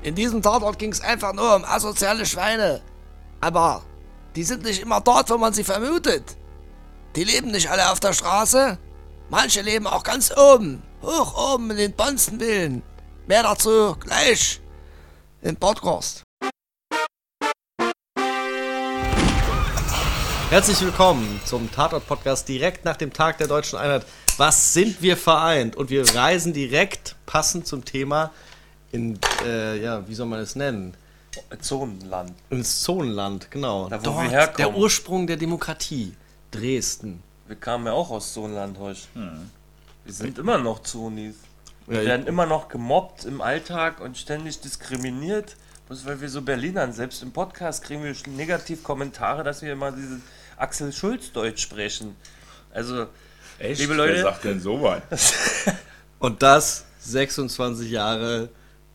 In diesem Tatort ging es einfach nur um asoziale Schweine. Aber die sind nicht immer dort, wo man sie vermutet. Die leben nicht alle auf der Straße. Manche leben auch ganz oben, hoch oben in den Bonzenvillen. Mehr dazu gleich im Podcast. Herzlich willkommen zum Tatort-Podcast direkt nach dem Tag der Deutschen Einheit. Was sind wir vereint? Und wir reisen direkt passend zum Thema in, äh, ja, wie soll man es nennen? Zonenland. Ins Zonenland, genau. Da, wo Dort wir herkommen. der Ursprung der Demokratie. Dresden. Wir kamen ja auch aus Zonenland heute. Wir sind immer noch Zonis. Wir Ja, werden immer noch gemobbt im Alltag und ständig diskriminiert. Bloß weil wir so Berlinern, selbst im Podcast kriegen wir negativ Kommentare, dass wir immer dieses Axel Schulz Deutsch sprechen. Also, Echt? Liebe Leute- Wer sagt denn so weit? Und das 26 Jahre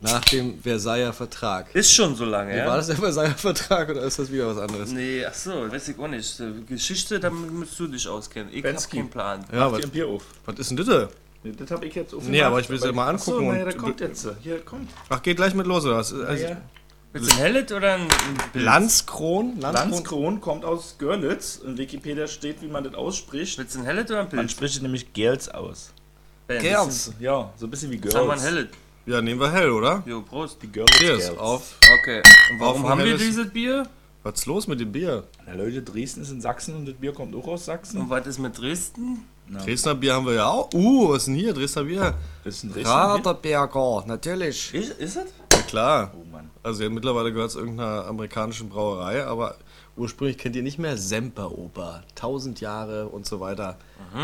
nach dem Versailler Vertrag. ist schon so lange, War ja? das der Versailler Vertrag oder ist das wieder was anderes? Nee, ach so, weiß ich auch nicht. Äh, Geschichte, damit musst du dich auskennen. Ich hab Bensky. keinen Plan. Ja, was, Bier auf. was ist denn das? Nee, Das habe ich jetzt aufgemacht. Nee, aber ich will es ja mal Achso, angucken naja, und- der kommt jetzt. Hier, kommt. Ach, geht gleich mit los, oder was? Also, Ja. Willst du ein Hellet oder ein Pilz? Landskron? Landskron kommt aus Görlitz. In Wikipedia steht, wie man das ausspricht. Willst du ein Hellet oder ein Man Pilz? spricht es nämlich Gerls aus. Gerz. Ja, so ein bisschen wie Girls. Sagen wir ein Hellet. Ja, nehmen wir hell, oder? Jo, Prost. Die Görlitz Cheers, Girls. auf. Okay. Und warum Auf haben wir dieses Bier? Was ist los mit dem Bier? Na Leute, Dresden ist in Sachsen und das Bier kommt auch aus Sachsen. Und was ist mit Dresden? Dresdner Bier haben wir ja auch. Uh, was ist denn hier? Dresdner Bier. Das ist ein Dresden. Bier? Raderberger, natürlich. Ist, ist es? Ja, klar. Also ja, mittlerweile gehört es irgendeiner amerikanischen Brauerei, aber ursprünglich kennt ihr nicht mehr Semperoper. Tausend Jahre und so weiter.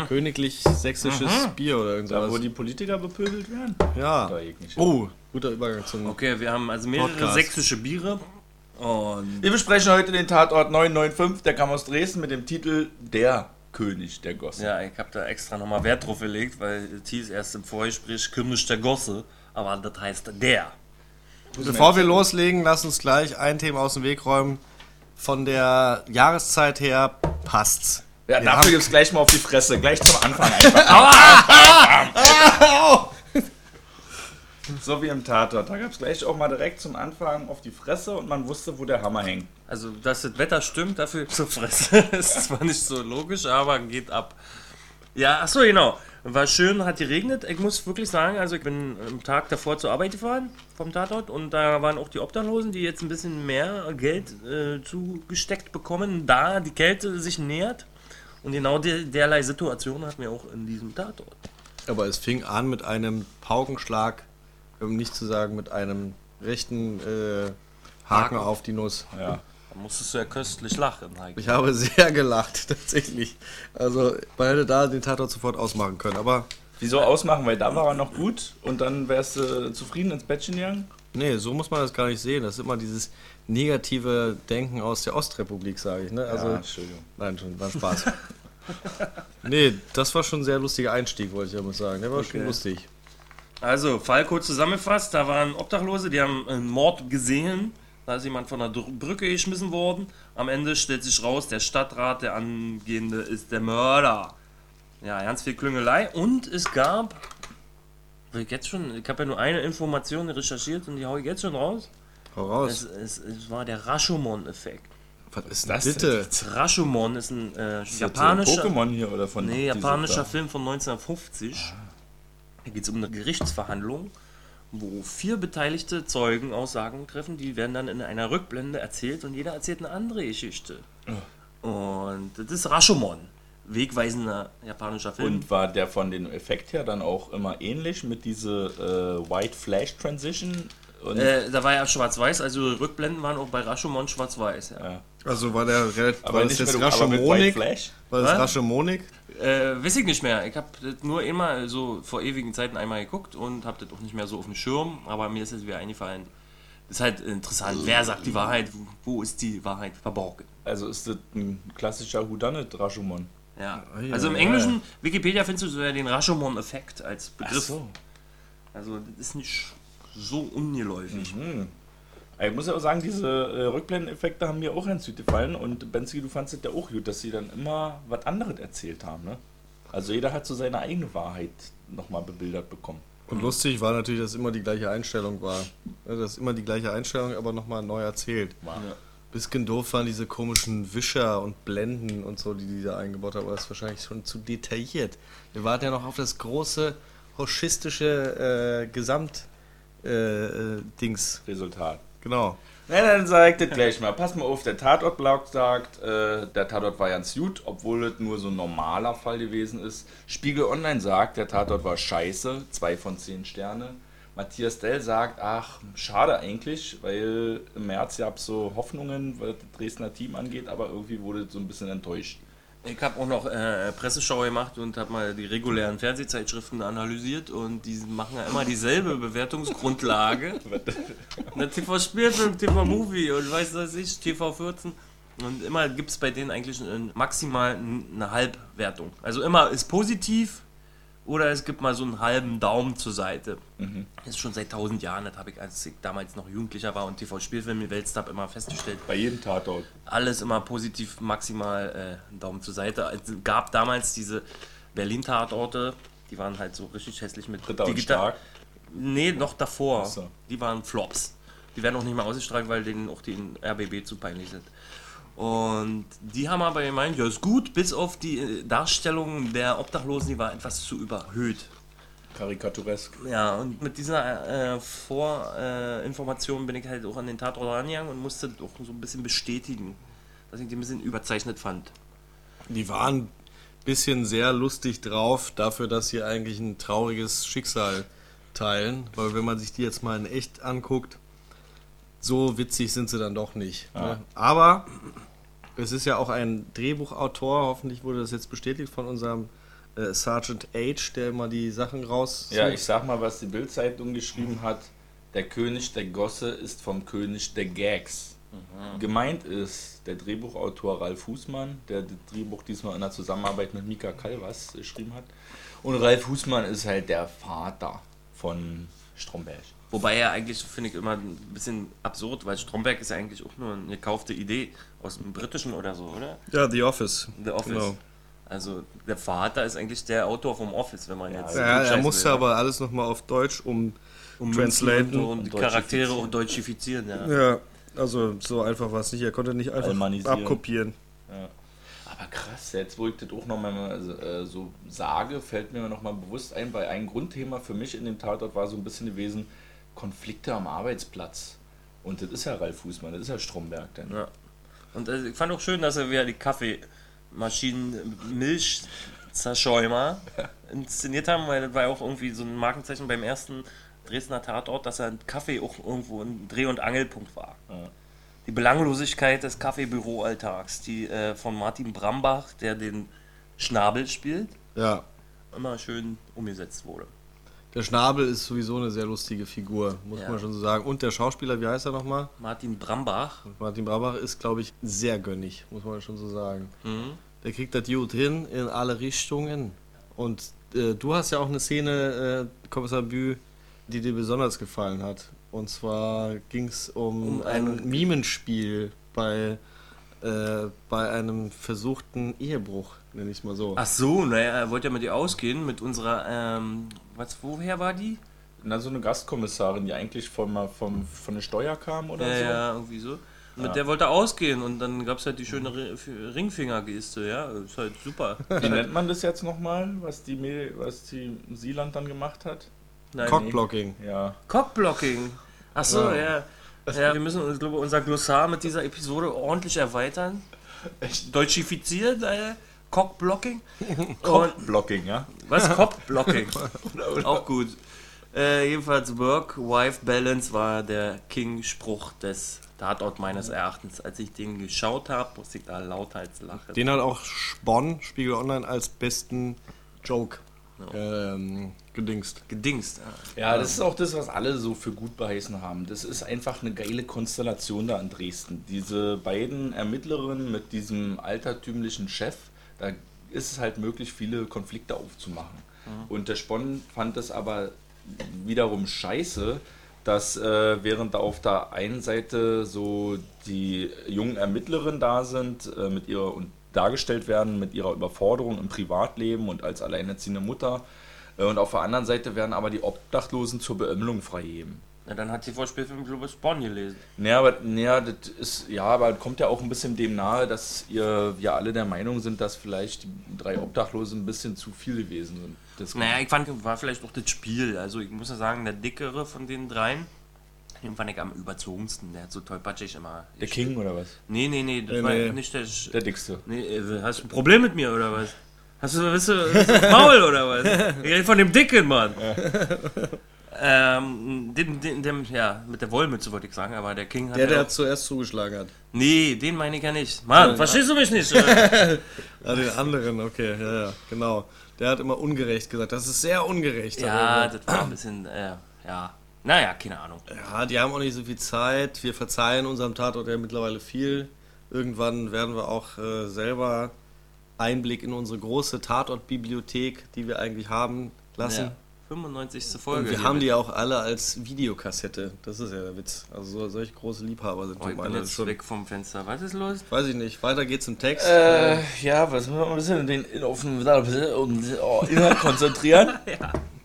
Königlich sächsisches Bier oder Da, wo irgendwas. die Politiker bepöbelt werden? Ja. Oh, guter Übergang zum. Okay, wir haben also mehrere Podcast. sächsische Biere. Und Wir besprechen heute den Tatort 995, der kam aus Dresden mit dem Titel Der König der Gosse. ja, ich habe da extra nochmal Wert drauf gelegt, weil es hieß erst im Vorgespräch König der Gosse, aber das heißt der. Bevor wir loslegen, lass uns gleich ein Thema aus dem Weg räumen. Von der Jahreszeit her passt's. Ja, Wir dafür gibt's gleich mal auf die Fresse, gleich zum Anfang einfach. so wie im Tatort. Da gab's gleich auch mal direkt zum Anfang auf die Fresse und man wusste, wo der Hammer hängt. Also, dass das Wetter stimmt, dafür zur Fresse. ist zwar nicht so logisch, aber geht ab. Ja, achso, genau. War schön, hat geregnet. Ich muss wirklich sagen, also ich bin am Tag davor zur Arbeit gefahren, vom Tatort, und da waren auch die Obdachlosen, die jetzt ein bisschen mehr Geld äh, zugesteckt bekommen, da die Kälte sich nähert. Und genau der, derlei Situation hatten wir auch in diesem Tatort. Aber es fing an mit einem Paukenschlag, um nicht zu sagen mit einem rechten äh, Haken Haken. auf die Nuss. Ja. Da musstest du ja köstlich lachen. Heike. Ich habe sehr gelacht, tatsächlich. Also, man hätte da den Tatort sofort ausmachen können. Aber Wieso ausmachen? Weil da war er noch gut und dann wärst du zufrieden ins Bettchen gegangen? nee, so muss man das gar nicht sehen. Das ist immer dieses negative Denken aus der Ostrepublik, sage ich. Ne? Also, ja, Entschuldigung. nein, schon, war Spaß. nee, das war schon ein sehr lustiger Einstieg, wollte ich ja mal sagen. Der war schon Okay. lustig. Also, Fall kurz zusammengefasst, da waren Obdachlose, die haben einen Mord gesehen. Da ist jemand von der Brücke geschmissen worden. Am Ende stellt sich raus, der Stadtrat, der Angehende, ist der Mörder. Ja, ganz viel Klüngelei. Und es gab. Ich jetzt schon, ich habe ja nur eine Information recherchiert und die hau ich jetzt schon raus. Hau raus. Es, es, es war der Rashomon-Effekt. Was ist das bitte? Rashomon ist ein äh, Ist japanischer. Pokémon hier oder von Nee, japanischer? Film von 1950. Da geht es um eine Gerichtsverhandlung, wo vier beteiligte Zeugen Aussagen treffen. Die werden dann in einer Rückblende erzählt und jeder erzählt eine andere Geschichte. Und das ist Rashomon. Wegweisender japanischer Film. Und war der von dem Effekt her dann auch immer ähnlich mit diese äh, White Flash Transition? Und, äh, da war ja schwarz-weiß, also Rückblenden waren auch bei Rashomon schwarz-weiß. Ja. ja. Also war der relativ. Aber war nicht das jetzt? Flash? War das Was? Raschomonik? Äh, weiß ich nicht mehr. Ich habe das nur immer so vor ewigen Zeiten einmal geguckt und habe das auch nicht mehr so auf dem Schirm. Aber mir ist jetzt wieder eingefallen. Das ist halt interessant. Wer sagt die Wahrheit? Wo- ist die Wahrheit verborgen? Also ist das ein klassischer Whodunit Rashomon? Ja. Ah, ja, Also im ja, Englischen, Wikipedia findest du sogar den Rashomon-Effekt als Ach Begriff. so. Also das ist nicht so ungeläufig. Mhm. Ich muss ja auch sagen, diese äh, Rückblendeneffekte haben mir auch ganz gut gefallen und Bensky, du fandest es ja auch gut, dass sie dann immer was anderes erzählt haben, ne? Also jeder hat so seine eigene Wahrheit nochmal bebildert bekommen. Und lustig war natürlich, dass immer die gleiche Einstellung war. Das ist immer die gleiche Einstellung, aber nochmal neu erzählt. Bisschen doof waren diese komischen Wischer und Blenden und so, die die da eingebaut haben, aber das ist wahrscheinlich schon zu detailliert. Wir warten ja noch auf das große hoschistische äh, Gesamt äh, äh, Dings. Resultat. Genau. Na, dann sag ich das gleich mal. Pass mal auf, der Tatortblog sagt, äh, der Tatort war ganz gut, obwohl es nur so ein normaler Fall gewesen ist. Spiegel Online sagt, der Tatort war scheiße, zwei von zehn Sterne. Matthias Dell sagt, ach, schade eigentlich, weil im März gab es so Hoffnungen, was das Dresdner Team angeht, aber irgendwie wurde so ein bisschen enttäuscht. Ich habe auch noch äh, Presseschau gemacht und habe mal die regulären Fernsehzeitschriften analysiert und die machen ja immer dieselbe Bewertungsgrundlage. Na, TV Spielfilm, TV Movie und weiß was ich, TV 14. Und immer gibt es bei denen eigentlich maximal eine Halbwertung. Also immer ist positiv oder es gibt mal so einen halben Daumen zur Seite. Das ist schon seit tausend Jahren, das habe ich, als ich damals noch Jugendlicher war und TV Spielfilm gewälzt habe, immer festgestellt Bei jedem Tatort. alles immer positiv, maximal äh, einen Daumen zur Seite. Es gab damals diese Berlin-Tatorte, die waren halt so richtig hässlich mit Ritter und digital- Stark. Nee, noch davor. So. Die waren Flops. Die werden auch nicht mehr ausgestrahlt, weil denen auch die RBB zu peinlich sind. Und die haben aber gemeint, ja, ist gut, bis auf die äh, Darstellung der Obdachlosen, die war etwas zu überhöht. Karikaturesk. Ja, und mit dieser äh, Vorinformation bin ich halt auch an den Tatort rangegangen und musste auch so ein bisschen bestätigen, dass ich die ein bisschen überzeichnet fand. Die waren ein bisschen sehr lustig drauf, dafür, dass sie eigentlich ein trauriges Schicksal teilen. Weil wenn man sich die jetzt mal in echt anguckt, so witzig sind sie dann doch nicht. Ne? Aber es ist ja auch ein Drehbuchautor, hoffentlich wurde das jetzt bestätigt von unserem äh, Sergeant H, der immer die Sachen raus. Ja, ich sag mal, was die Bildzeitung geschrieben hat. Der König der Gosse ist vom König der Gags. Gemeint ist der Drehbuchautor Ralf Husmann, der das Drehbuch diesmal in der Zusammenarbeit mit Mika Kalvas geschrieben hat. Und Ralf Husmann ist halt der Vater von Stromberg. Wobei er eigentlich, finde ich, immer ein bisschen absurd, weil Stromberg ist ja eigentlich auch nur eine gekaufte Idee aus dem Britischen oder so, oder? ja, The Office. The Office. Genau. Also der Vater ist eigentlich der Autor vom Office, wenn man jetzt. Ja, er musste will, aber alles nochmal auf Deutsch um. um translaten und, und die und Charaktere auch deutschifizieren, ja. Ja, also so einfach war es nicht. Er konnte nicht einfach abkopieren. Aber krass, jetzt wo ich das auch nochmal äh, so sage, fällt mir nochmal bewusst ein, weil ein Grundthema für mich in dem Tatort war so ein bisschen gewesen, Konflikte am Arbeitsplatz. Und das ist ja Ralf Fußmann, das ist ja Stromberg. Denn. Ja. Und äh, ich fand auch schön, dass er wieder die Kaffeemaschinen, Milchzerschäumer inszeniert haben, weil das war ja auch irgendwie so ein Markenzeichen beim ersten Dresdner Tatort, dass er ein Kaffee auch irgendwo ein Dreh- und Angelpunkt war. Ja. Die Belanglosigkeit des Kaffeebüroalltags, die äh, von Martin Brambach, der den Schnabel spielt, Ja. immer schön umgesetzt wurde. Der Schnabel ist sowieso eine sehr lustige Figur, muss Ja. man schon so sagen. Und der Schauspieler, wie heißt er nochmal? Martin Brambach, Martin Brabach ist, glaube ich, sehr gönnig, muss man schon so sagen. mhm. Der kriegt das gut hin in alle Richtungen. Und äh, du hast ja auch eine Szene, äh, Kommissar Bü, die dir besonders gefallen hat. Und zwar ging es um, Um ein ein- Mimenspiel bei, äh, bei einem versuchten Ehebruch, nenne ich es mal so. Ach so, naja, er wollte ja mit ihr ausgehen, mit unserer, ähm, was, woher war die? Na, so eine Gastkommissarin, die eigentlich von, vom, von der Steuer kam oder Ja, so. ja, irgendwie so. Mit Ja. der wollte er ausgehen und dann gab es halt die schöne Ri- Ringfingergeste, ja, ist halt super. Wie nennt man das jetzt nochmal, was die, Mädel- was die Seeland dann gemacht hat? Nein, Cockblocking. Ja. Cockblocking. Ach so, Ja. ja. Ja, wir müssen, ich glaube, unser Glossar mit dieser Episode ordentlich erweitern. Deutschifiziert, äh, Cockblocking. Cockblocking, ja? was? Cockblocking. Auch gut. Äh, jedenfalls Work-Wife-Balance war der King-Spruch des Tatort meines Erachtens. Als ich den geschaut habe, musste ich da lauthals lachen. Den hat auch Spon, Spiegel Online, als besten Joke ähm, gedingst. Gedingst. Ja. Ja, das ist auch das, was alle so für gut beheißen haben. Das ist einfach eine geile Konstellation da in Dresden. Diese beiden Ermittlerinnen mit diesem altertümlichen Chef, da ist es halt möglich, viele Konflikte aufzumachen. Und der Spon fand es aber wiederum scheiße, dass äh, während da auf der einen Seite so die jungen Ermittlerinnen da sind, äh, mit ihrer und dargestellt werden mit ihrer Überforderung im Privatleben und als alleinerziehende Mutter. Äh, Und auf der anderen Seite werden aber die Obdachlosen zur Beömmlung freigegeben. Ja, dann hat sie vor Spielfilm Globus Bonn gelesen. Naja, aber, naja, das ist, ja, aber kommt ja auch ein bisschen dem nahe, dass ihr, wir alle der Meinung sind, dass vielleicht die drei Obdachlosen ein bisschen zu viel gewesen sind. Das Naja, ich fand, war vielleicht auch das Spiel. Also ich muss ja sagen, der dickere von den dreien, den fand ich am überzogensten. Der hat so tollpatschig immer. der King oder was? Nee, nee, nee, das Nee, war nee. nicht der. Der dickste. Nee, äh, hast du ein Problem mit mir oder was? Hast du, bist du, bist du Maul oder was? Ich rede von dem Dicken, Mann. Ähm, den, den, dem, ja, mit der Wollmütze wollte ich sagen, aber der King hat. Der, ja der auch, zuerst zugeschlagen hat. nee, den meine ich ja nicht. Mann, verstehst du mich nicht? Ah, den anderen, okay, ja, ja, genau. Der hat immer ungerecht gesagt. Das ist sehr ungerecht. ja, das war ein bisschen, äh, ja. Naja, keine Ahnung. ja, die haben auch nicht so viel Zeit. Wir verzeihen unserem Tatort ja mittlerweile viel. Irgendwann werden wir auch äh, selber Einblick in unsere große Tatortbibliothek, die wir eigentlich haben, lassen. Ja. 95. Folge. Und wir haben mit- die auch alle als Videokassette. Das ist ja der Witz. Also so, solche große Liebhaber sind Oh, ich bin jetzt schon. weg vom Fenster. Was ist los? Weiß ich nicht. Weiter geht's im Text. Äh, ja, was müssen wir mal ein bisschen den, in, auf den um, oh, Inhalt konzentrieren?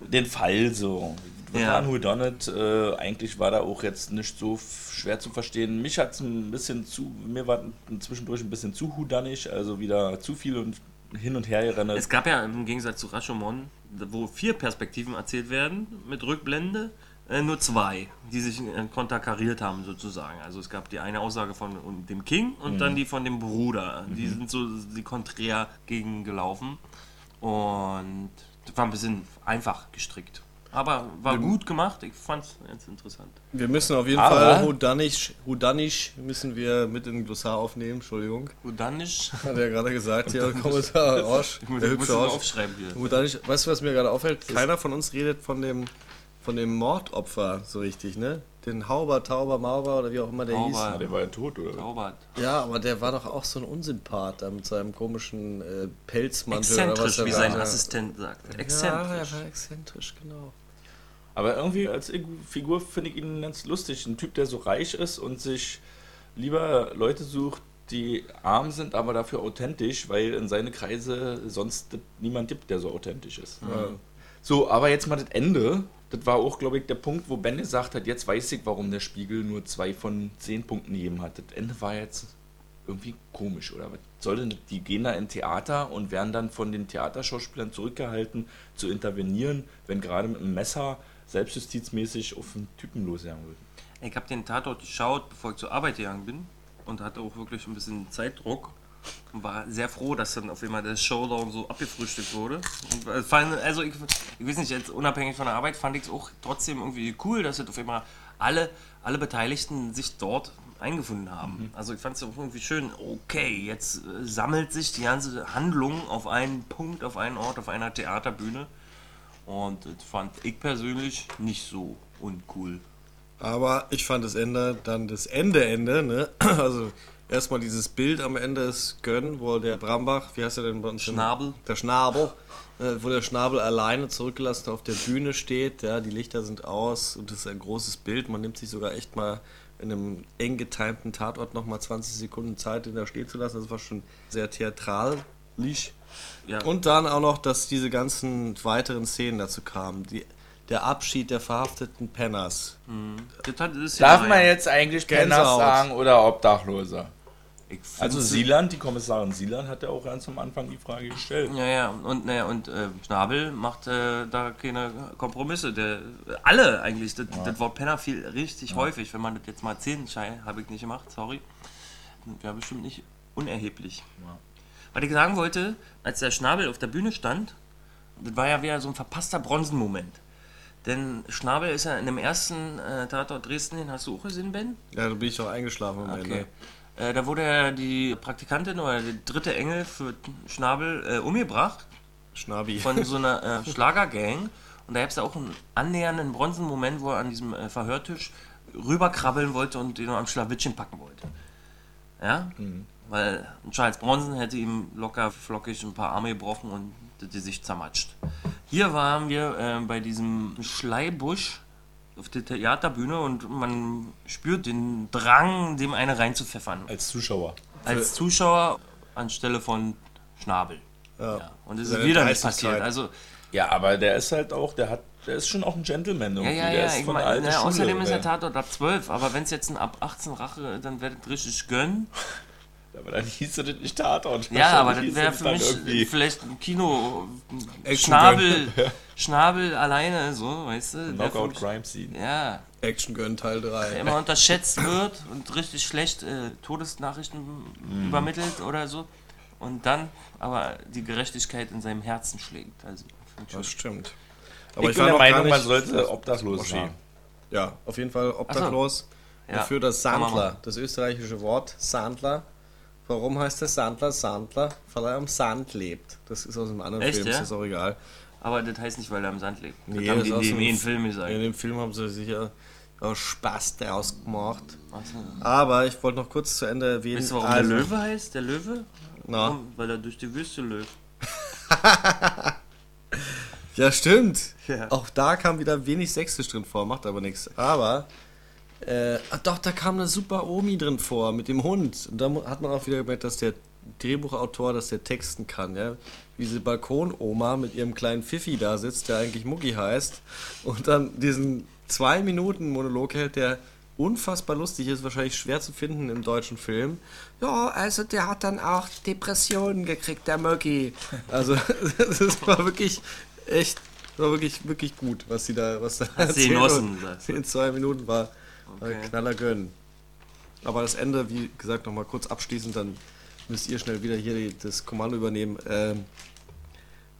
Den Fall so. Ja. waren Who Done It. Äh, eigentlich war da auch jetzt nicht so schwer zu verstehen. Mich hat es ein bisschen zu, mir war zwischendurch ein bisschen zu Whodunnig, also wieder zu viel und hin und her gerannt. Es gab ja im Gegensatz zu Rashomon, wo vier Perspektiven erzählt werden mit Rückblende, äh, nur zwei, die sich äh, konterkariert haben sozusagen. Also es gab die eine Aussage von dem King und dann die von dem Bruder. Die sind so die konträr gegengelaufen und das war ein bisschen einfach gestrickt. Aber war gut gemacht, ich fand es jetzt interessant. Wir müssen auf jeden Aber- Fall Hudanisch, Hudanisch müssen wir mit in den Glossar aufnehmen, Entschuldigung. Nicht. Hat er gerade gesagt, hier Kommissar Roche, Ich muss, der muss aufschreiben hier. Hudanisch, weißt du, was mir gerade auffällt? Keiner von uns redet von dem, von dem Mordopfer so richtig, ne? Den Hauber, Tauber, Mauber oder wie auch immer der Hauber. Ah, der war ja tot, oder? Zaubert. hieß. Ja, aber der war doch auch so ein Unsympath da mit seinem komischen äh, Pelzmantel oder was Exzentrisch, wie sein Assistent sagt. Ja, Exzentrisch. er war exzentrisch, genau. Aber irgendwie als Figur finde ich ihn ganz lustig. Ein Typ, der so reich ist und sich lieber Leute sucht, die arm sind, aber dafür authentisch, weil in seine Kreise sonst niemand gibt, der so authentisch ist. Ja. So, aber jetzt mal das Ende. Das war auch, glaube ich, der Punkt, wo Ben gesagt hat, jetzt weiß ich, warum der Spiegel nur zwei von zehn Punkten gegeben hat. Das Ende war jetzt irgendwie komisch, oder was? Soll denn, die gehen da in Theater und werden dann von den Theaterschauspielern zurückgehalten, zu intervenieren, wenn gerade mit einem Messer selbstjustizmäßig auf einen Typen losjagen wird. Ich habe den Tatort geschaut, bevor ich zur Arbeit gegangen bin und hatte auch wirklich ein bisschen Zeitdruck und war sehr froh, dass dann auf einmal der Showdown so abgefrühstückt wurde. Und äh, fand, also ich, ich weiß nicht, jetzt unabhängig von der Arbeit fand ich es auch trotzdem irgendwie cool, dass jetzt auf einmal alle, alle Beteiligten sich dort eingefunden haben. Also ich fand es auch irgendwie schön, okay, jetzt äh, sammelt sich die ganze Handlung auf einen Punkt, auf einen Ort, auf einer Theaterbühne. Und das fand ich persönlich nicht so uncool. Aber ich fand das Ende, dann das Ende, Ende, ne? Also erstmal dieses Bild am Ende ist Gönn, wo der Brambach, wie heißt er denn bei uns? Schnabel. Der Schnabel, äh, wo der Schnabel alleine zurückgelassen auf der Bühne steht, ja, die Lichter sind aus und das ist ein großes Bild. Man nimmt sich sogar echt mal in einem eng getimten Tatort nochmal 20 Sekunden Zeit, den da stehen zu lassen. Das war schon sehr theatralisch. Ja. Und dann auch noch, dass diese ganzen weiteren Szenen dazu kamen. Die, der Abschied der verhafteten Penners. Ist Darf ja- man jetzt eigentlich Penner Gänsehaut. sagen oder find's- Also Sieland, die Kommissarin Sieland hat ja auch ganz am Anfang die Frage gestellt. Ja, ja, und, naja, und äh, Schnabel macht äh, da keine Kompromisse. Der, alle eigentlich. Das, das Wort Penner fiel richtig häufig. Wenn man das jetzt mal erzählen, Schei, habe ich nicht gemacht, sorry. Wäre bestimmt nicht unerheblich. Was ich sagen wollte, als der Schnabel auf der Bühne stand, das war ja wieder so ein verpasster Bronzenmoment. Denn Schnabel ist ja in dem ersten äh, Tatort Dresden, den hast du auch gesehen, Ben? Ja, da bin ich doch eingeschlafen am Okay. Ende. Äh, da wurde ja die Praktikantin oder der dritte Engel für Schnabel äh, umgebracht Schnabi. von so einer äh, Schlagergang. Und da gab es auch einen annähernden Bronzenmoment, wo er an diesem äh, Verhörtisch rüberkrabbeln wollte und ihn am Schlawittchen packen wollte. Ja? Weil Charles Bronson hätte ihm locker flockig ein paar Arme gebrochen und das Gesicht zermatscht. Hier waren wir äh, bei diesem Schleibusch auf der Theaterbühne und man spürt den Drang, dem eine reinzupfeffern. Als Zuschauer. Als Zuschauer anstelle von Schnabel. Ja. Ja. Und es ist Seine wieder nicht passiert. Also Ja, aber der ist halt auch, der hat der ist schon auch ein Gentleman Ja, irgendwie. ja, der ja. ist Ich von mein, der na, Schule. außerdem ist der. Tatort ab 12, aber wenn es jetzt ein ab 18 Rache, dann werdet ihr richtig gönnen. Aber dann hieß das nicht Tatort. Ja, aber das wäre für mich irgendwie- vielleicht ein Kino. Action Schnabel, Schnabel alleine, so, weißt du? Der Knockout Crime Scene. Ja, Action Gun Teil der 3. immer unterschätzt wird und richtig schlecht äh, Todesnachrichten Mhm. übermittelt oder so. Und dann aber die Gerechtigkeit in seinem Herzen schlägt. Also, ich Das stimmt. ich bin der Meinung, man sollte obdachlos sein. Ja, auf jeden Fall obdachlos. Ja, Dafür das Sandler, das österreichische Wort Sandler. Warum heißt der Sandler Sandler? Weil er am Sand lebt. Das ist aus einem anderen Echt, Film, ja? ist das auch egal. Aber das heißt nicht, weil er im Sand lebt. Das Nee, haben das die ist aus in dem Film gesagt. In dem Film haben sie sicher aus Spaß daraus gemacht. So. Aber ich wollte noch kurz zu Ende erwähnen. Weißt du, warum also- der Löwe heißt? Der Löwe? Na? Weil er durch die Wüste löst. ja, stimmt. Ja. Auch da kam wieder wenig Sächsisch drin vor, macht aber nichts. Aber, äh, doch, da kam eine super Omi drin vor mit dem Hund. Und da hat man auch wieder gemerkt, dass der Drehbuchautor, dass der texten kann, ja. Wie diese Balkonoma mit ihrem kleinen Pfiffi da sitzt, der eigentlich Mucki heißt. Und dann diesen zwei Minuten Monolog hält, der unfassbar lustig ist, wahrscheinlich schwer zu finden im deutschen Film. Ja, also der hat dann auch Depressionen gekriegt, der Mucki. Also, das war wirklich echt, war wirklich, wirklich gut, was sie da, was da erzählt? In zwei Minuten war Okay. Knaller gönnen. Aber das Ende, wie gesagt, nochmal kurz abschließend, dann müsst ihr schnell wieder hier das Kommando übernehmen. Ähm,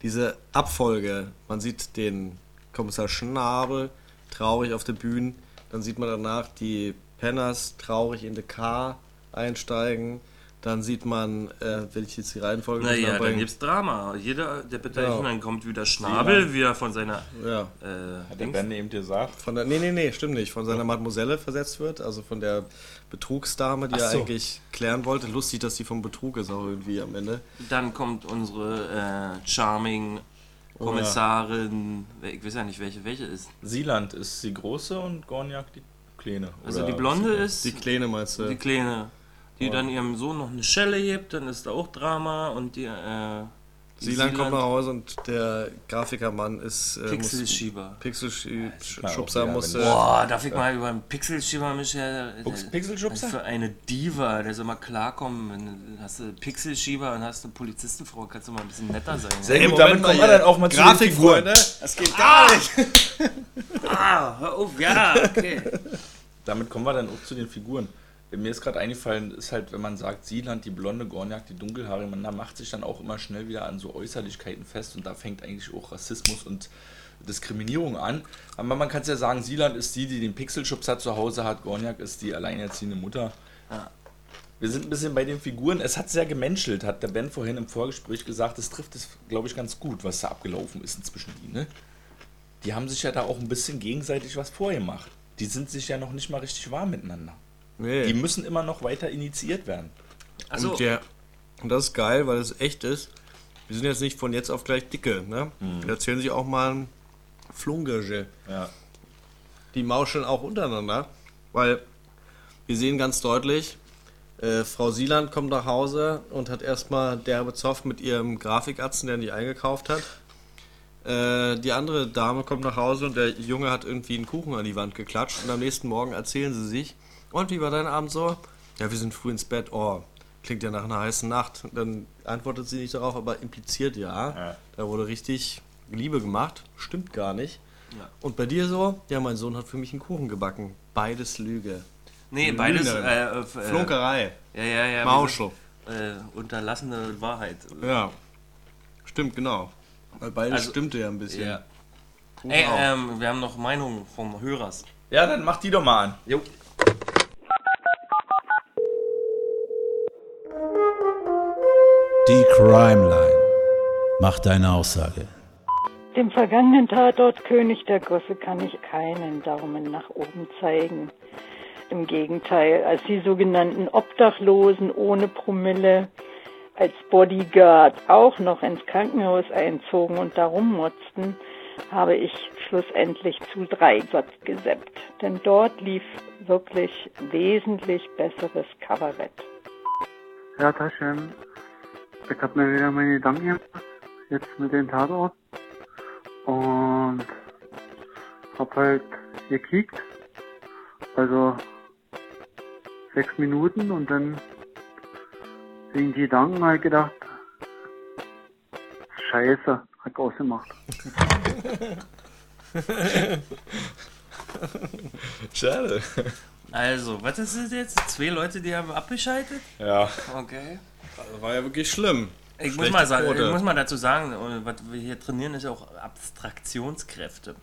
diese Abfolge, man sieht den Kommissar Schnabel traurig auf der Bühne, dann sieht man danach die Penners traurig in die Car einsteigen, dann sieht man, äh, will ich jetzt die Reihenfolge Naja, dann durcheinander gibt's Drama. Jeder der Beteiligten, Genau. dann kommt wieder Schnabel, wie er von seiner Ja, äh, Hat der Ben eben gesagt. von der, nee, nee, nee, stimmt nicht, von seiner Mademoiselle versetzt wird, also von der Betrugsdame, die Ach er so. eigentlich klären wollte. Lustig, dass die vom Betrug ist auch irgendwie am Ende. Dann kommt unsere äh, charming Oh Kommissarin, ich weiß ja nicht, welche welche ist. Sieland ist die große und Gorniak die kleine. Also Oder- die Blonde ist Die Kleine meinst du? die Kleine, die dann ihrem Sohn noch eine Schelle hebt, dann ist da auch Drama und die, äh, die Silan kommt nach Hause und der Grafikermann ist. Äh, Pixelschieber. Pixelschubser Ja, muss. wenn- Äh, Boah, darf ich mal über einen Pixelschieber mich her. Was Pixelschubser? für eine Diva, der soll mal klarkommen. Wenn du hast du Pixelschieber und hast eine Polizistenfrau, kannst du mal ein bisschen netter sein. Sehr Ja? gut, damit kommen wir dann auch mal zu den Grafikfreunde, Figuren. das geht gar nicht. Ah, hör auf, ja, okay. Damit kommen wir dann auch zu den Figuren. Mir ist gerade eingefallen, ist halt, wenn man sagt, Sieland, die blonde Gorniak, die dunkelhaarige, man da macht sich dann auch immer schnell wieder an so Äußerlichkeiten fest und da fängt eigentlich auch Rassismus und Diskriminierung an. Aber man kann es ja sagen, Sieland ist die, die den Pixelschubser zu Hause hat, Gorniak ist die alleinerziehende Mutter. Ja. Wir sind ein bisschen bei den Figuren. Es hat sehr gemenschelt, hat der Ben vorhin im Vorgespräch gesagt. Das trifft es, glaube ich, ganz gut, was da abgelaufen ist inzwischen. Die, ne? die haben sich ja da auch ein bisschen gegenseitig was vorgemacht. Die sind sich ja noch nicht mal richtig warm miteinander. Die Nee. müssen immer noch weiter initiiert werden. Also, Und, der, und das ist geil, weil es echt ist. Wir sind jetzt nicht von jetzt auf gleich dicke. Ne? Wir erzählen sich auch mal ein Flungage. Ja. die mauscheln auch untereinander, weil wir sehen ganz deutlich, äh, Frau Sieland kommt nach Hause und hat erstmal derbe Zoff mit ihrem Grafikatzen, der die eingekauft hat. Äh, die andere Dame kommt nach Hause und der Junge hat irgendwie einen Kuchen an die Wand geklatscht und am nächsten Morgen erzählen sie sich, und wie war dein Abend so? Ja, wir sind früh ins Bett, oh, klingt ja nach einer heißen Nacht. Und dann antwortet sie nicht darauf, aber impliziert ja. Ja. Da wurde richtig Liebe gemacht, stimmt gar nicht. Ja. Und bei dir so? Ja, mein Sohn hat für mich einen Kuchen gebacken. Beides Lüge. nee, beides. Lügnerin. Äh, äh, Flunkerei. Ja, ja, ja. Mauschel. Äh, unterlassene Wahrheit. Ja. Stimmt, genau. Weil beides Also- stimmte ja ein bisschen. Ja. Ey, ähm, wir haben noch Meinungen vom Hörers. ja, dann mach die doch mal an. Jo. Die Crime Line. Mach deine Aussage. Dem vergangenen Tatort König der Gosse kann ich keinen Daumen nach oben zeigen. Im Gegenteil, als die sogenannten Obdachlosen ohne Promille als Bodyguard auch noch ins Krankenhaus einzogen und darum motzten, habe ich schlussendlich zu drei Satz geseppt. Denn dort lief wirklich wesentlich besseres Kabarett. Ja, Taschen. Ich habe mir wieder meine Gedanken gemacht, jetzt mit dem Tatort. Und hab halt gekickt. Also sechs Minuten und dann wegen Gedanken halt gedacht, Scheiße, hat ausgemacht. Schade. Also, was ist es jetzt? Zwei Leute, die haben abgeschaltet? Ja. Okay. Das war ja wirklich schlimm. Ich muss, mal sagen, Quote. ich muss mal dazu sagen, äh, was wir hier trainieren, ist ja auch Abstraktionskräfte.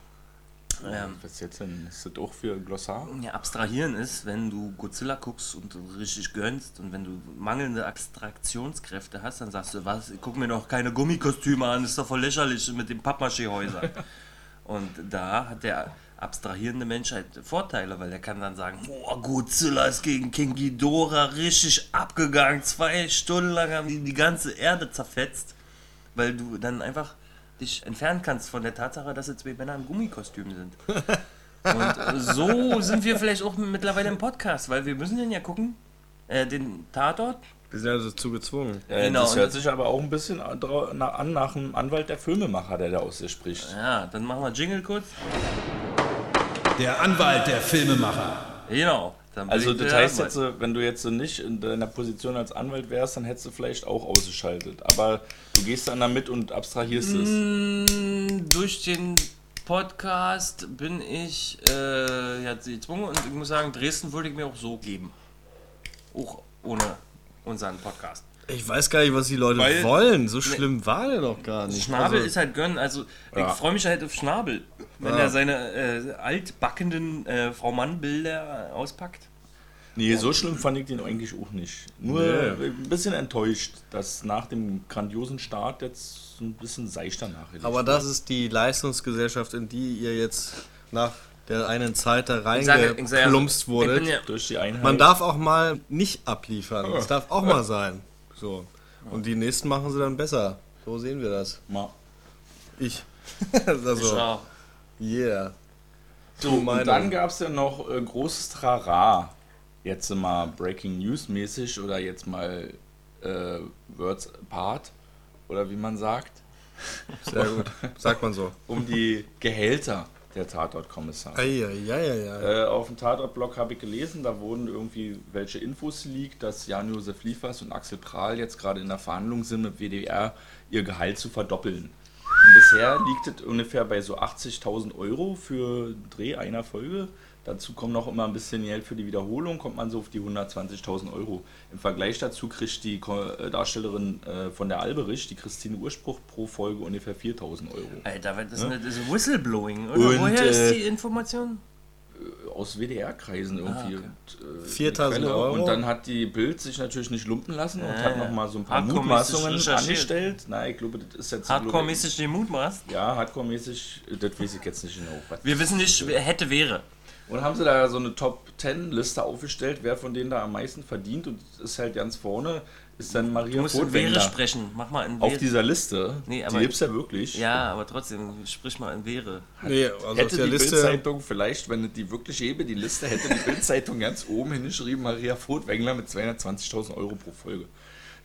Ähm, Was jetzt denn? Ist das auch für Glossar? ja, abstrahieren ist, wenn du Godzilla guckst und du richtig gönnst und wenn du mangelnde Abstraktionskräfte hast, dann sagst du, was, ich guck mir doch keine Gummikostüme an, ist doch voll lächerlich mit den Pappmaché-Häusern. und da hat der abstrahierende Mensch halt Vorteile, weil der kann dann sagen, boah, Godzilla ist gegen King Ghidorah richtig abgegangen, zwei Stunden lang haben die die ganze Erde zerfetzt, weil du dann einfach dich entfernen kannst von der Tatsache, dass es zwei Männer im Gummikostüm sind. Und so sind wir vielleicht auch mittlerweile im Podcast, weil wir müssen den ja gucken, äh, den Tatort. Wir sind ja dazu gezwungen. Äh, Genau, das hört sich aber auch ein bisschen an nach einem Anwalt der Filmemacher, der da aus dir spricht. Ja, dann machen wir Jingle kurz. Der Anwalt der Filmemacher. Genau. Dann Also das heißt jetzt, wenn du jetzt so nicht in deiner Position als Anwalt wärst, dann hättest du vielleicht auch ausgeschaltet. Aber du gehst dann damit und abstrahierst es. Mm, Durch den Podcast bin ich äh, ja, gezwungen und ich muss sagen, Dresden würde ich mir auch so geben. Auch ohne unseren Podcast. Ich weiß gar nicht, was die Leute Weil- wollen. So schlimm war der doch gar nicht. Schnabel Also, ist halt gönnen. Also Ja. ich freue mich halt auf Schnabel, wenn Ja. er seine äh, altbackenden äh, Frau Mann-Bilder auspackt. Nee, so schlimm fand ich den eigentlich auch nicht. Nur Nee. ein bisschen enttäuscht, dass nach dem grandiosen Start jetzt ein bisschen seichter nachgelegt aber das ist die Leistungsgesellschaft, in die ihr jetzt nach der einen Zeit da sage, reingeplumpst wurdet. ja, durch die Einheit. Man darf auch mal nicht abliefern. Das darf auch mal sein. So. Und die nächsten machen sie dann besser. So sehen wir das. mal. Ich. also, ja, yeah. So, Meinung. und dann gab es ja noch äh, großes Trara. Jetzt mal Breaking News mäßig oder jetzt mal äh, Words apart oder wie man sagt, Sehr gut. Sagt man so. um die Gehälter der Tatortkommissare. Eieieiei. Äh, auf dem Tatortblog habe ich gelesen, da wurden irgendwie welche Infos geleakt, dass Jan-Josef Liefers und Axel Prahl jetzt gerade in der Verhandlung sind mit WDR, ihr Gehalt zu verdoppeln. Und bisher liegt es ungefähr bei so 80.000 Euro für Dreh einer Folge. Dazu kommt noch immer ein bisschen Geld für die Wiederholung, kommt man so auf die 120.000 Euro. Im Vergleich dazu kriegt die äh, Darstellerin äh, von der Alberich, die Christine Urspruch, pro Folge ungefähr 4.000 Euro. Alter, was ist denn das? ist Whistleblowing, oder? Und, Woher ist äh, die Information? aus WDR-Kreisen irgendwie. Ah, okay. Und, äh, 4000 eine Quelle. Euro? Und dann hat die Bild sich natürlich nicht lumpen lassen und Ja, hat nochmal so ein paar Mutmaßungen angestellt. Nein, ich glaube, das ist jetzt. Hardcore-mäßig den Mut machst? Ja, Hardcore-mäßig, das weiß ich jetzt nicht genau. Wir wissen nicht, wer hätte, wäre. Und haben sie da so eine Top-10-Liste aufgestellt, wer von denen da am meisten verdient. Und ist halt ganz vorne, ist dann Du Maria musst in Wäre Furtwängler. sprechen. Mach mal in Auf Wäre. dieser Liste, Nee, die aber- gibt's ja wirklich. Ja, aber trotzdem, sprich mal in Wäre. Nee, also auf Hätte der die Liste. Bildzeitung vielleicht, wenn es die wirklich gäbe, die Liste, hätte die Bildzeitung ganz oben hingeschrieben, Maria Furtwängler mit 220.000 Euro pro Folge.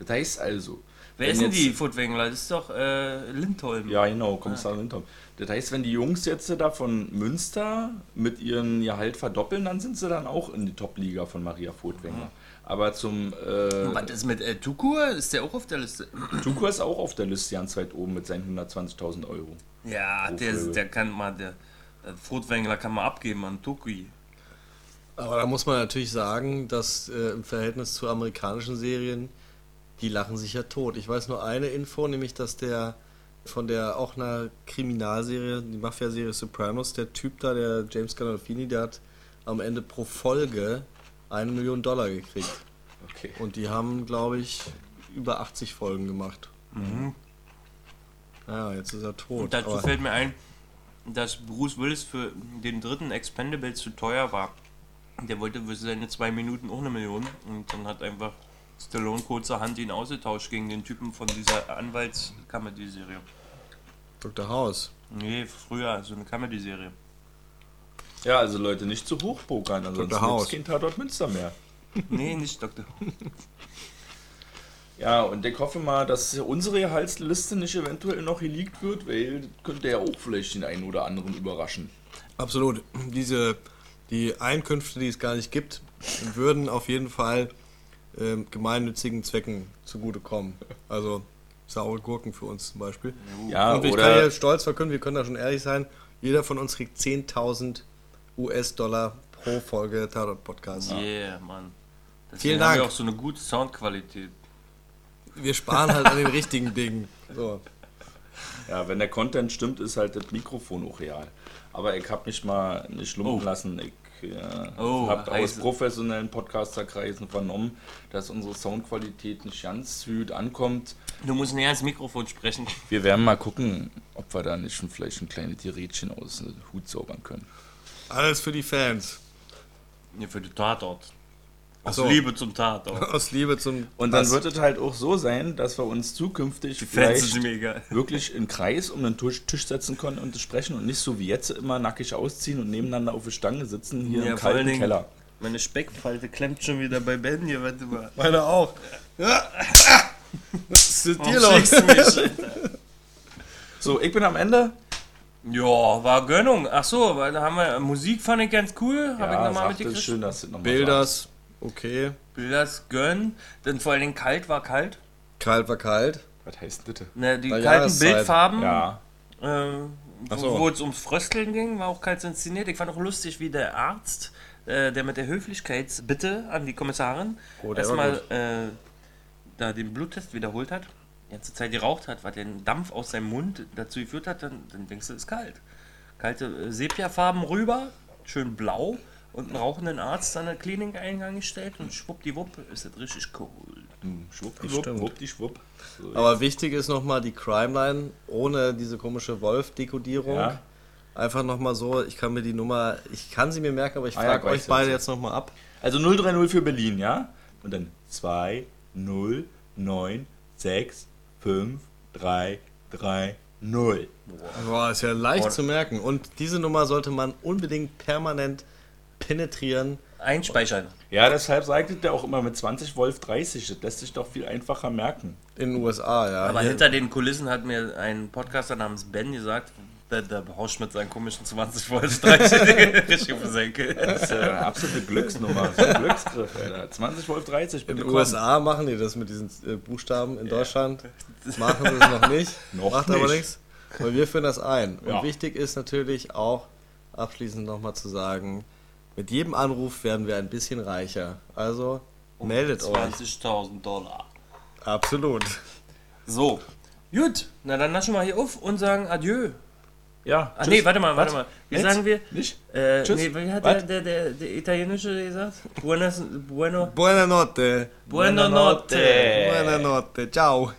Das heißt also. Wer ist denn die Furtwängler? Das ist doch äh, Lindholm. Ja, genau, Kommissar Lindholm. Das heißt, wenn die Jungs jetzt da von Münster mit ihrem Gehalt verdoppeln, dann sind sie dann auch in die Top-Liga von Maria Furtwängler. Aber zum Und Was äh, ist mit äh, Tukur? Ist der auch auf der Liste? Tuko ist auch auf der Liste ganz weit oben mit seinen 120.000 Euro. Ja, der, der kann mal, der, der Furtwängler kann mal abgeben an Tukui. Aber da muss man natürlich sagen, dass äh, im Verhältnis zu amerikanischen Serien, die lachen sich ja tot. Ich weiß nur eine Info, nämlich dass der von der auch einer Kriminalserie, die Mafia-Serie Sopranos, der Typ da, der James Gandolfini, der hat am Ende pro Folge eine Million Dollar gekriegt. Okay. Und die haben, glaube ich, über 80 Folgen gemacht. Ja, jetzt ist er tot. Und dazu aber- fällt mir ein, dass Bruce Willis für den dritten Expendables zu teuer war. Der wollte für seine zwei Minuten auch eine Million und dann hat einfach Stallone kurzerhand ihn ausgetauscht gegen den Typen von dieser Anwalts-Comedy-Serie. Dr. House. Nee, früher, so eine Comedy-Serie. Ja, also Leute, nicht zu hoch pokern, ansonsten Dr. House. gibt's kein Tatort Münster mehr. Nee, nicht Dr. Ja, und ich hoffe mal, dass unsere Gehaltsliste nicht eventuell noch geleakt wird, weil das könnte ja auch vielleicht den einen oder anderen überraschen. Absolut. Diese, die Einkünfte, die es gar nicht gibt, würden auf jeden Fall ähm, gemeinnützigen Zwecken zugutekommen. Also saure Gurken für uns zum Beispiel. Ja, Und ich kann oder hier stolz verkünden, wir können da schon ehrlich sein, jeder von uns kriegt 10.000 US-Dollar pro Folge Tatort-Podcast. Yeah, Mann. Deswegen Vielen haben wir Dank. auch so eine gute Soundqualität. Wir sparen halt an den richtigen Dingen. So. ja, wenn der Content stimmt, ist halt das Mikrofon auch real. Aber ich habe mich mal nicht lumpen Oh. lassen. Ich äh, Oh, habe aus professionellen Podcasterkreisen vernommen, dass unsere Soundqualität nicht ganz gut ankommt. Du musst näher ins Mikrofon sprechen. Wir werden mal gucken, ob wir da nicht schon vielleicht ein kleines Gerätchen aus dem Hut zaubern können. Alles für die Fans. Ja, für die Tatort. Aus so. Liebe zum Tatort. Aus Liebe zum. Und dann wird es halt auch so sein, dass wir uns zukünftig vielleicht wirklich im Kreis um den Tisch, Tisch setzen können und sprechen und nicht so wie jetzt immer nackig ausziehen und nebeneinander auf der Stange sitzen hier Ja, im kalten Dingen- Keller. Meine Speckfalte klemmt schon wieder bei Ben hier, warte mal. Meine auch. Was ist mit dir los? mich? So, ich bin am Ende. ja, war Gönnung. Ach so, weil da haben wir Musik fand ich ganz cool. Habe ich Ja, nochmal sagt es mitgekriegt. schön, dass du nochmal Bilders, okay. Bilders Gönn. Dann vor allen Dingen kalt war kalt. Kalt war kalt. Was heißt bitte? Ne, die Bei kalten Jahreszeit. Bildfarben, Ja, äh, Ach wo, so. wo es ums Frösteln ging, war auch kalt inszeniert. Ich fand auch lustig, wie der Arzt, äh, der mit der Höflichkeitsbitte an die Kommissarin Oh, erstmal äh, da den Bluttest wiederholt hat, die ganze Zeit geraucht hat, was den Dampf aus seinem Mund dazu geführt hat, dann, dann denkst du, ist kalt. Kalte äh, Sepiafarben rüber, schön blau und einen rauchenden Arzt an der Klinikeingang gestellt und schwuppdiwupp ist das richtig cool. schwuppdiwupp, stimmt. wuppdischwupp. So, Aber wichtig ist nochmal die Crime-Line ohne diese komische Wolf-Dekodierung. Ja. Einfach nochmal so, ich kann mir die Nummer, ich kann sie mir merken, aber ich Ah ja, frage gleich euch beide jetzt nochmal ab. Also 030 für Berlin, ja? Und dann 2, 0, 9, 6, 5, 3, 3, 0. Boah, ist ja leicht Und- zu merken. Und diese Nummer sollte man unbedingt permanent penetrieren. Einspeichern. Ja, deshalb sagt ja auch immer mit 20 Wolf 30. Das lässt sich doch viel einfacher merken. In den USA, ja. Aber Hier- hinter den Kulissen hat mir ein Podcaster namens Ben gesagt, der, der Hausch mit seinen komischen 20 Volt 30 richtig auf den Senkel. Das ist ja eine absolute Glücksnummer. So ein Glücksgriff, Alter. 20 Wolf 30, in bitte den komm. USA machen die das mit diesen äh, Buchstaben. In Deutschland machen sie es noch nicht. Noch Macht aber nicht. nichts. Weil wir führen das ein. Und Ja. wichtig ist natürlich auch, abschließend nochmal zu sagen, mit jedem Anruf werden wir ein bisschen reicher. Also meldet euch. 20.000 Dollar. Absolut. So. Gut, na dann lassen wir mal hier auf und sagen Adieu. Ja. Ah tschüss. nee, warte mal, warte mal. Wie Jetzt? sagen wir? Nicht? Äh, Tschüss. nee, wie hat der, der, der, der Italienische gesagt? Buenas, bueno, Buonanotte. buonanotte. Buonanotte. Ciao.